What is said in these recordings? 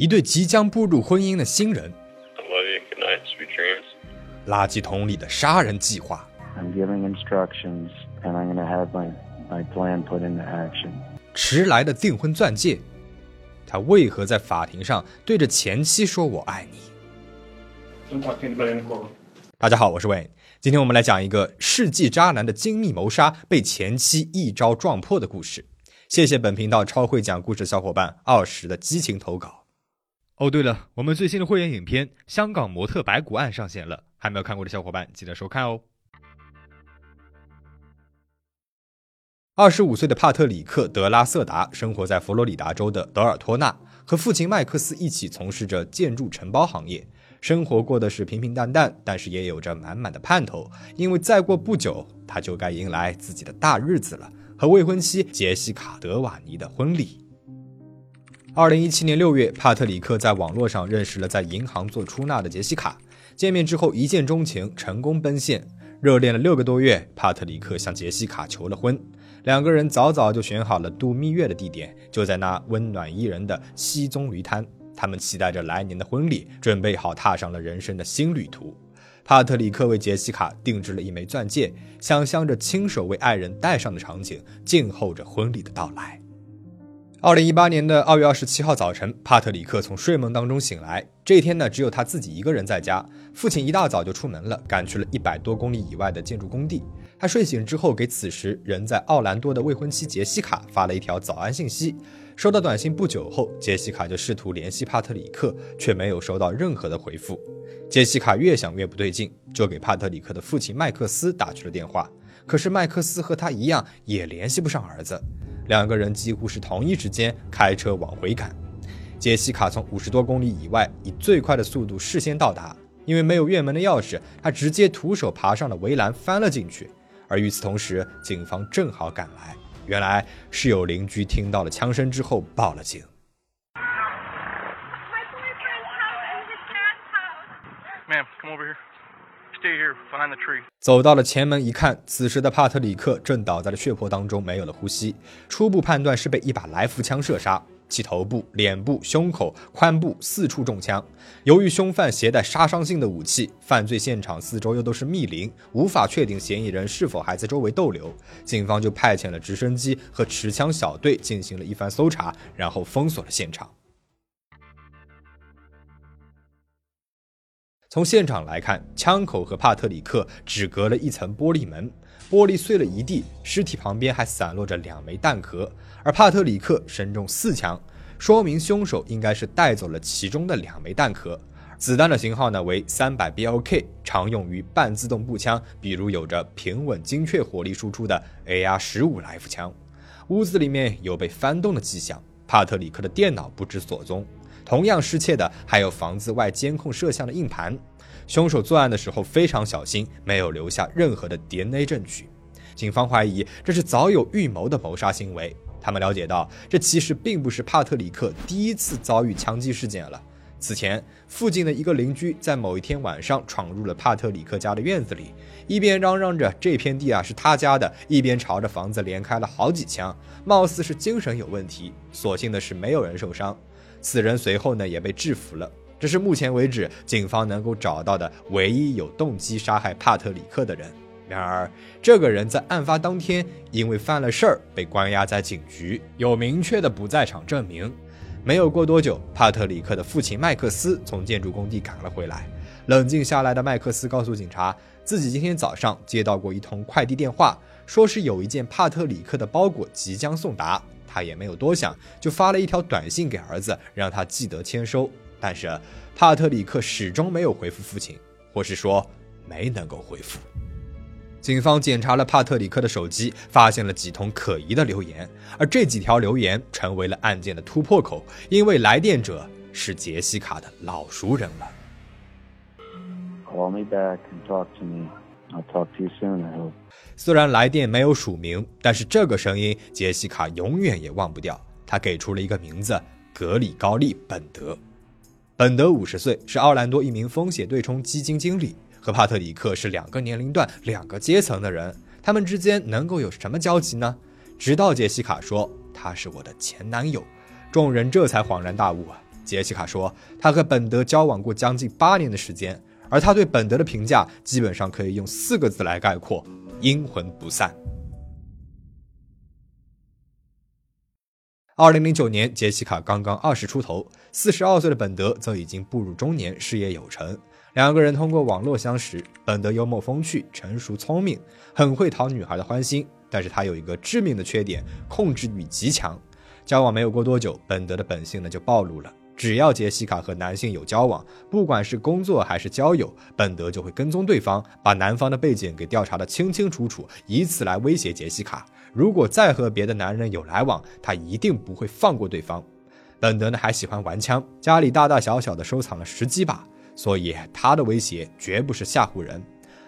一对即将步入婚姻的新人，垃圾桶里的杀人计划。迟来的订婚钻戒，他为何在法庭上对着前妻说我爱你？大家好，我是 Wayne，今天我们来讲一个世纪渣男的精密谋杀被前妻一招撞破的故事。谢谢本频道超会讲故事小伙伴二十的激情投稿。哦，对了，我们最新的会员影片《香港模特白骨案》上线了，还没有看过的小伙伴记得收看哦。二十五岁的帕特里克·德拉瑟达生活在佛罗里达州的德尔托纳，和父亲麦克斯一起从事着建筑承包行业，生活过的是平平淡淡，但是也有着满满的盼头，因为再过不久他就该迎来自己的大日子了——和未婚妻杰西卡·德瓦尼的婚礼。二零一七年六月，帕特里克在网络上认识了在银行做出纳的杰西卡。见面之后一见钟情，成功奔现，热恋了六个多月。帕特里克向杰西卡求了婚，两个人早早就选好了度蜜月的地点，就在那温暖宜人的西棕榈滩。他们期待着来年的婚礼，准备好踏上了人生的新旅途。帕特里克为杰西卡定制了一枚钻戒，想象着亲手为爱人戴上的场景，静候着婚礼的到来。二零一八年的二月二十七号早晨，帕特里克从睡梦当中醒来。这一天呢，只有他自己一个人在家。父亲一大早就出门了，赶去了一百多公里以外的建筑工地。他睡醒之后，给此时人在奥兰多的未婚妻杰西卡发了一条早安信息。收到短信不久后，杰西卡就试图联系帕特里克，却没有收到任何的回复。杰西卡越想越不对劲，就给帕特里克的父亲麦克斯打去了电话。可是麦克斯和他一样，也联系不上儿子。两个人几乎是同一时间开车往回赶。杰西卡从五十多公里以外以最快的速度事先到达，因为没有院门的钥匙，他直接徒手爬上了围栏翻了进去。而与此同时，警方正好赶来，原来是有邻居听到了枪声之后报了警。走到了前门一看，此时的帕特里克正倒在了血泊当中，没有了呼吸。初步判断是被一把来福枪射杀，其头部、脸部、胸口、髋部四处中枪。由于凶犯携带杀伤性的武器，犯罪现场四周又都是密林，无法确定嫌疑人是否还在周围逗留。警方就派遣了直升机和持枪小队进行了一番搜查，然后封锁了现场。从现场来看，枪口和帕特里克只隔了一层玻璃门，玻璃碎了一地，尸体旁边还散落着两枚弹壳，而帕特里克身中四枪，说明凶手应该是带走了其中的两枚弹壳。子弹的型号呢为三百 BLK，常用于半自动步枪，比如有着平稳精确火力输出的 AR 十五来福枪。屋子里面有被翻动的迹象，帕特里克的电脑不知所踪。同样失窃的还有房子外监控摄像的硬盘。凶手作案的时候非常小心，没有留下任何的 DNA 证据。警方怀疑这是早有预谋的谋杀行为。他们了解到，这其实并不是帕特里克第一次遭遇枪击事件了。此前，附近的一个邻居在某一天晚上闯入了帕特里克家的院子里，一边嚷嚷着这片地啊是他家的，一边朝着房子连开了好几枪，貌似是精神有问题。所幸的是，没有人受伤。此人随后呢也被制服了，这是目前为止警方能够找到的唯一有动机杀害帕特里克的人。然而，这个人在案发当天因为犯了事儿被关押在警局，有明确的不在场证明。没有过多久，帕特里克的父亲麦克斯从建筑工地赶了回来。冷静下来的麦克斯告诉警察，自己今天早上接到过一通快递电话，说是有一件帕特里克的包裹即将送达。他也没有多想，就发了一条短信给儿子，让他记得签收。但是帕特里克始终没有回复父亲，或是说没能够回复。警方检查了帕特里克的手机，发现了几通可疑的留言，而这几条留言成为了案件的突破口，因为来电者是杰西卡的老熟人了。I talk to you soon. I hope. 虽然来电没有署名，但是这个声音杰西卡永远也忘不掉。他给出了一个名字：格里高利·本德。本德五十岁，是奥兰多一名风险对冲基金经理，和帕特里克是两个年龄段、两个阶层的人。他们之间能够有什么交集呢？直到杰西卡说他是我的前男友，众人这才恍然大悟啊！杰西卡说，她和本德交往过将近八年的时间，而他对本德的评价基本上可以用四个字来概括：阴魂不散。二零零九年，杰西卡刚刚二十出头，四十二岁的本德则已经步入中年，事业有成。两个人通过网络相识，本德幽默风趣、成熟聪明，很会讨女孩的欢心。但是他有一个致命的缺点，控制欲极强。交往没有过多久，本德的本性呢就暴露了。只要杰西卡和男性有交往，不管是工作还是交友，本德就会跟踪对方，把男方的背景给调查的清清楚楚，以此来威胁杰西卡。如果再和别的男人有来往，他一定不会放过对方。本德呢还喜欢玩枪，家里大大小小的收藏了十几把，所以他的威胁绝不是吓唬人。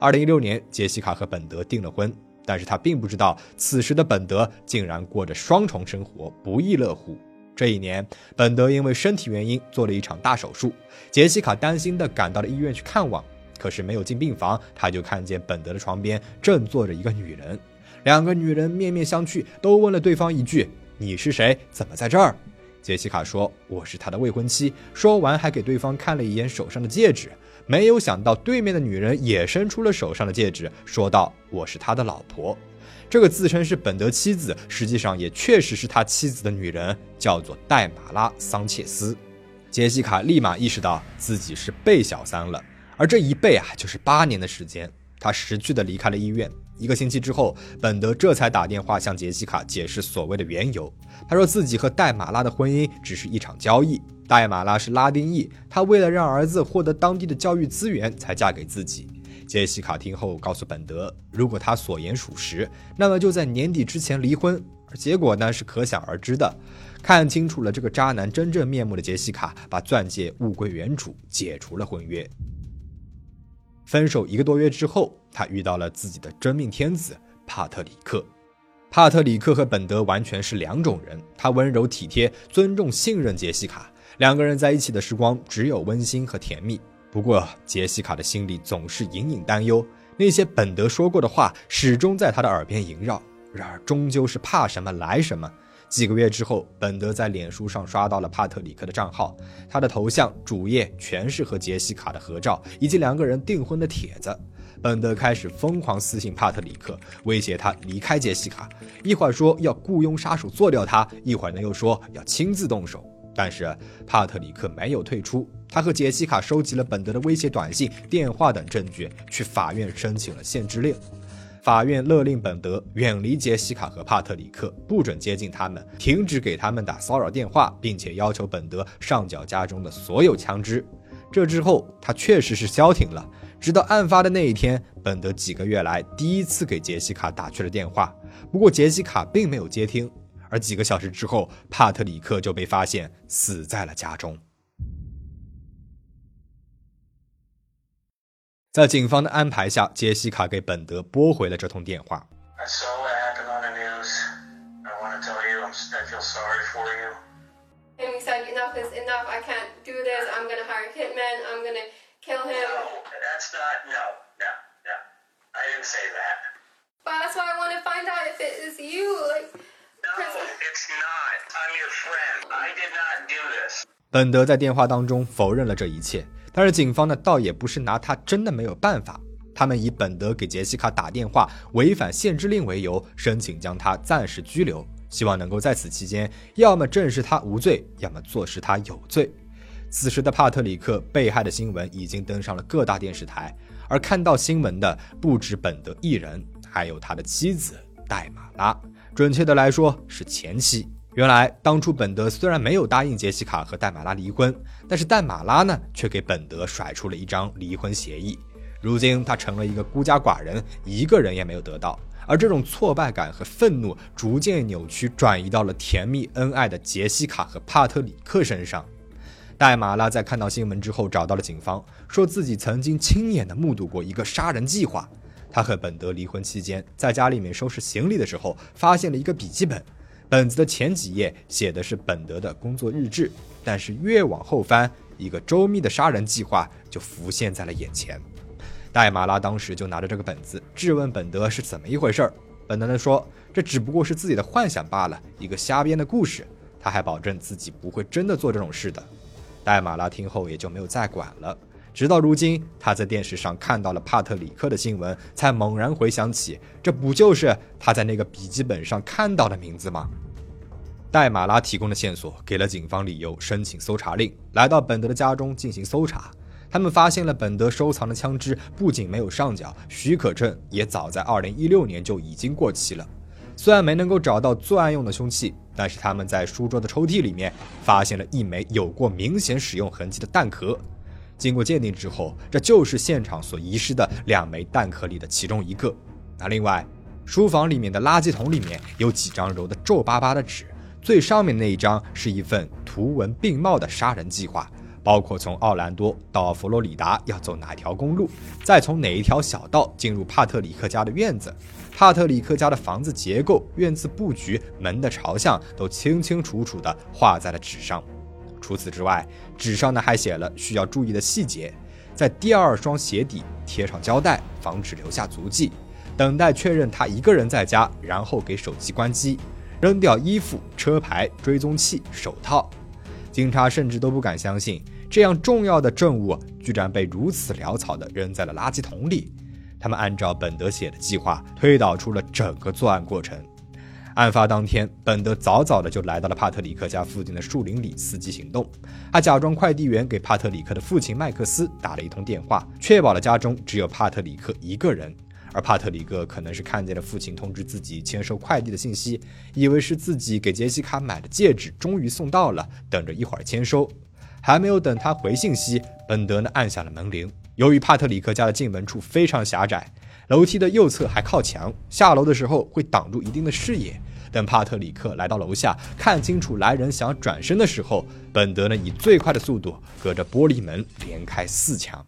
二零一六年，杰西卡和本德订了婚。但是他并不知道，此时的本德竟然过着双重生活，不亦乐乎。这一年，本德因为身体原因做了一场大手术，杰西卡担心的赶到了医院去看望。可是没有进病房，他就看见本德的床边正坐着一个女人。两个女人面面相觑，都问了对方一句：“你是谁？怎么在这儿？”杰西卡说：“我是他的未婚妻。”说完，还给对方看了一眼手上的戒指。没有想到，对面的女人也伸出了手上的戒指，说道：“我是他的老婆。”这个自称是本德妻子，实际上也确实是他妻子的女人，叫做戴马拉·桑切斯。杰西卡立马意识到自己是被小三了，而这一被啊，就是八年的时间。他识趣的离开了医院。一个星期之后，本德这才打电话向杰西卡解释所谓的缘由。他说自己和戴马拉的婚姻只是一场交易。戴马拉是拉丁裔，她为了让儿子获得当地的教育资源才嫁给自己。杰西卡听后告诉本德，如果他所言属实，那么就在年底之前离婚。结果呢是可想而知的。看清楚了这个渣男真正面目的杰西卡，把钻戒物归原主，解除了婚约。分手一个多月之后，他遇到了自己的真命天子帕特里克。帕特里克和本德完全是两种人，他温柔体贴，尊重信任杰西卡。两个人在一起的时光只有温馨和甜蜜。不过，杰西卡的心里总是隐隐担忧，那些本德说过的话始终在他的耳边萦绕。然而，终究是怕什么来什么。几个月之后，本德在脸书上刷到了帕特里克的账号，他的头像主页全是和杰西卡的合照以及两个人订婚的帖子。本德开始疯狂私信帕特里克，威胁他离开杰西卡，一会儿说要雇佣杀手做掉他，一会儿呢又说要亲自动手。但是帕特里克没有退出，他和杰西卡收集了本德的威胁短信、电话等证据，去法院申请了限制令。法院勒令本德远离杰西卡和帕特里克，不准接近他们，停止给他们打骚扰电话，并且要求本德上缴家中的所有枪支。这之后，他确实是消停了。直到案发的那一天，本德几个月来第一次给杰西卡打去了电话，不过杰西卡并没有接听。而几个小时之后，帕特里克就被发现死在了家中。在警方的安排下，杰西卡给本德拨回了这通电话。本德在电话当中否认了这一切，但是警方呢，倒也不是拿他真的没有办法。他们以本德给杰西卡打电话违反限制令为由，申请将他暂时拘留，希望能够在此期间，要么证实他无罪，要么坐实他有罪。此时的帕特里克被害的新闻已经登上了各大电视台，而看到新闻的不止本德一人，还有他的妻子戴马拉。准确的来说是前妻。原来当初本德虽然没有答应杰西卡和戴马拉离婚，但是戴马拉呢却给本德甩出了一张离婚协议。如今他成了一个孤家寡人，一个人也没有得到。而这种挫败感和愤怒逐渐扭曲，转移到了甜蜜恩爱的杰西卡和帕特里克身上。戴马拉在看到新闻之后找到了警方，说自己曾经亲眼的目睹过一个杀人计划。他和本德离婚期间，在家里面收拾行李的时候，发现了一个笔记本。本子的前几页写的是本德的工作日志，但是越往后翻，一个周密的杀人计划就浮现在了眼前。戴马拉当时就拿着这个本子质问本德是怎么一回事儿。本德呢说，这只不过是自己的幻想罢了，一个瞎编的故事。他还保证自己不会真的做这种事的。戴马拉听后也就没有再管了。直到如今，他在电视上看到了帕特里克的新闻，才猛然回想起，这不就是他在那个笔记本上看到的名字吗？戴马拉提供的线索给了警方理由，申请搜查令，来到本德的家中进行搜查。他们发现了本德收藏的枪支不仅没有上缴，许可证也早在2016年就已经过期了。虽然没能够找到作案用的凶器，但是他们在书桌的抽屉里面发现了一枚有过明显使用痕迹的弹壳。经过鉴定之后，这就是现场所遗失的两枚弹壳里的其中一个。那另外，书房里面的垃圾桶里面有几张揉得皱巴巴的纸，最上面那一张是一份图文并茂的杀人计划，包括从奥兰多到佛罗里达要走哪条公路，再从哪一条小道进入帕特里克家的院子，帕特里克家的房子结构、院子布局、门的朝向都清清楚楚地画在了纸上。除此之外，纸上呢还写了需要注意的细节，在第二双鞋底贴上胶带，防止留下足迹，等待确认他一个人在家，然后给手机关机，扔掉衣服、车牌、追踪器、手套。警察甚至都不敢相信，这样重要的证物居然被如此潦草地扔在了垃圾桶里。他们按照本德写的计划，推导出了整个作案过程。案发当天，本德早早的就来到了帕特里克家附近的树林里伺机行动。他假装快递员给帕特里克的父亲麦克斯打了一通电话，确保了家中只有帕特里克一个人。而帕特里克可能是看见了父亲通知自己签收快递的信息，以为是自己给杰西卡买的戒指终于送到了，等着一会儿签收。还没有等他回信息，本德呢按下了门铃。由于帕特里克家的进门处非常狭窄。楼梯的右侧还靠墙，下楼的时候会挡住一定的视野。等帕特里克来到楼下，看清楚来人想转身的时候，本德呢以最快的速度隔着玻璃门连开四枪。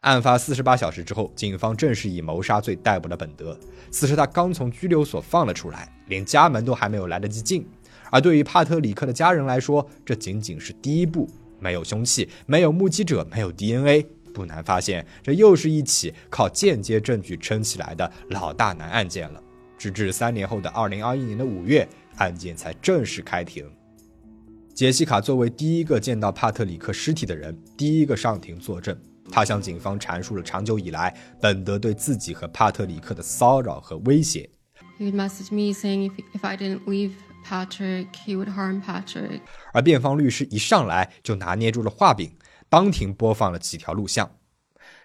案发四十八小时之后，警方正式以谋杀罪逮捕了本德。此时他刚从拘留所放了出来，连家门都还没有来得及进。而对于帕特里克的家人来说，这仅仅是第一步。没有凶器，没有目击者，没有 DNA，不难发现，这又是一起靠间接证据撑起来的老大难案件了。直至三年后的二零二一年的五月，案件才正式开庭。杰西卡作为第一个见到帕特里克尸体的人，第一个上庭作证。他向警方阐述了长久以来本德对自己和帕特里克的骚扰和威胁。He would message me saying if if I didn't leave. Patrick, he would harm Patrick. 而辩方律师一上来就拿捏住了画柄，当庭播放了几条录像。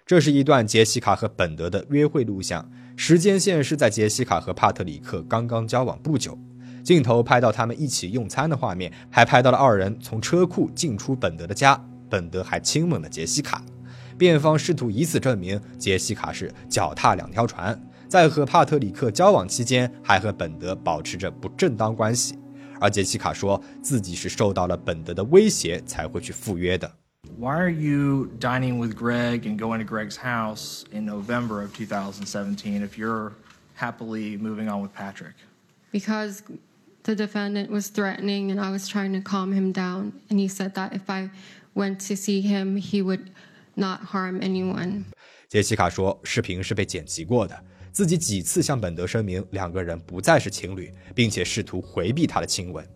这是一段杰西卡和本德的约会录像，时间线是在杰西卡和帕特里克刚刚交往不久。镜头拍到他们一起用餐的画面，还拍到了二人从车库进出本德的家，本德还亲吻了杰西卡。辩方试图以此证明杰西卡是脚踏两条船。在和帕特里克交往期间，还和本德保持着不正当关系，而杰西卡说自己是受到了本德的威胁才会去赴约的。Why are you dining with Greg and going to Greg's house in November of 2017 if you're happily moving on with Patrick? Because the defendant was threatening and I was trying to calm him down. And he said that if I went to see him, he would not harm anyone. 杰西卡说，视频是被剪辑过的。 自己几次向本德声明两个人不再是情侣，并且试图回避他的亲吻。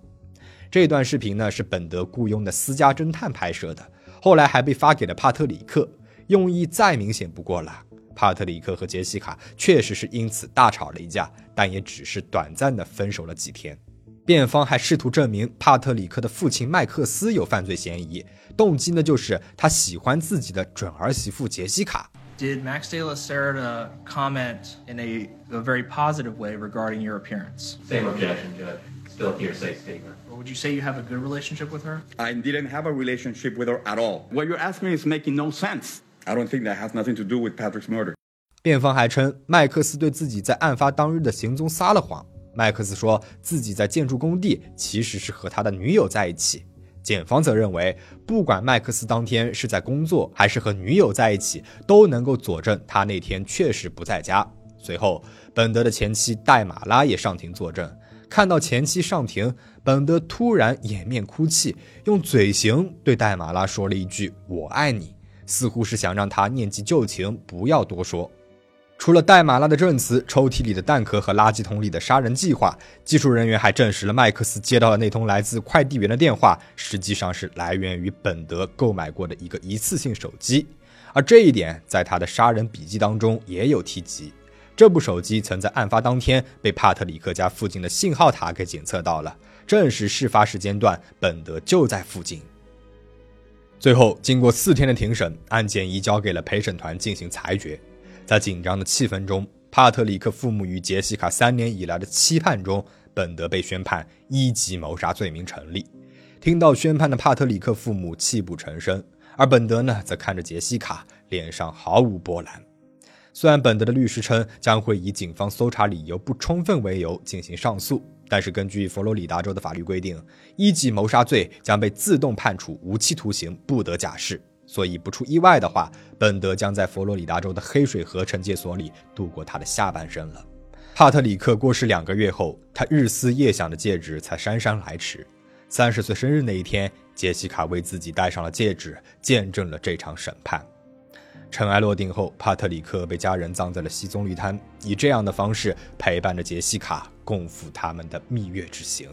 这段视频呢是本德雇佣的私家侦探拍摄的，后来还被发给了帕特里克，用意再明显不过了。帕特里克和杰西卡确实是因此大吵了一架，但也只是短暂的分手了几天。辩方还试图证明帕特里克的父亲麦克斯有犯罪嫌疑，动机呢就是他喜欢自己的准儿媳妇杰西卡。Did Max de la Cerda comment in a, a very positive way regarding your appearance? Same objection, Judge. Still hearsay statement. Or would you say you have a good relationship with her? I didn't have a relationship with her at all. What you're asking me is making no sense. I don't think that has nothing to do with Patrick's murder. 辩方还称麦克斯对自己在案发当日的行踪撒了谎。麦克斯说自己在建筑工地其实是和他的女友在一起。 检方则认为，不管麦克斯当天是在工作还是和女友在一起，都能够佐证他那天确实不在家。随后，本德的前妻戴马拉也上庭作证。看到前妻上庭，本德突然掩面哭泣，用嘴型对戴马拉说了一句“我爱你”，似乎是想让她念及旧情，不要多说。除了戴玛拉的证词、抽屉里的弹壳和垃圾桶里的杀人计划，技术人员还证实了麦克斯接到的那通来自快递员的电话，实际上是来源于本德购买过的一个一次性手机。而这一点在他的杀人笔记当中也有提及。这部手机曾在案发当天被帕特里克家附近的信号塔给检测到了，证实事发时间段本德就在附近。最后，经过四天的庭审，案件移交给了陪审团进行裁决。在紧张的气氛中，帕特里克父母与杰西卡三年以来的期盼中，本德被宣判一级谋杀罪名成立。听到宣判的帕特里克父母泣不成声，而本德呢，则看着杰西卡，脸上毫无波澜。虽然本德的律师称将会以警方搜查理由不充分为由进行上诉，但是根据佛罗里达州的法律规定，一级谋杀罪将被自动判处无期徒刑，不得假释。所以不出意外的话，本德将在佛罗里达州的黑水河惩戒所里度过他的下半生了。帕特里克过世两个月后，他日思夜想的戒指才姗姗来迟。三十岁生日那一天，杰西卡为自己戴上了戒指，见证了这场审判。尘埃落定后，帕特里克被家人葬在了西棕榈滩，以这样的方式陪伴着杰西卡，共赴他们的蜜月之行。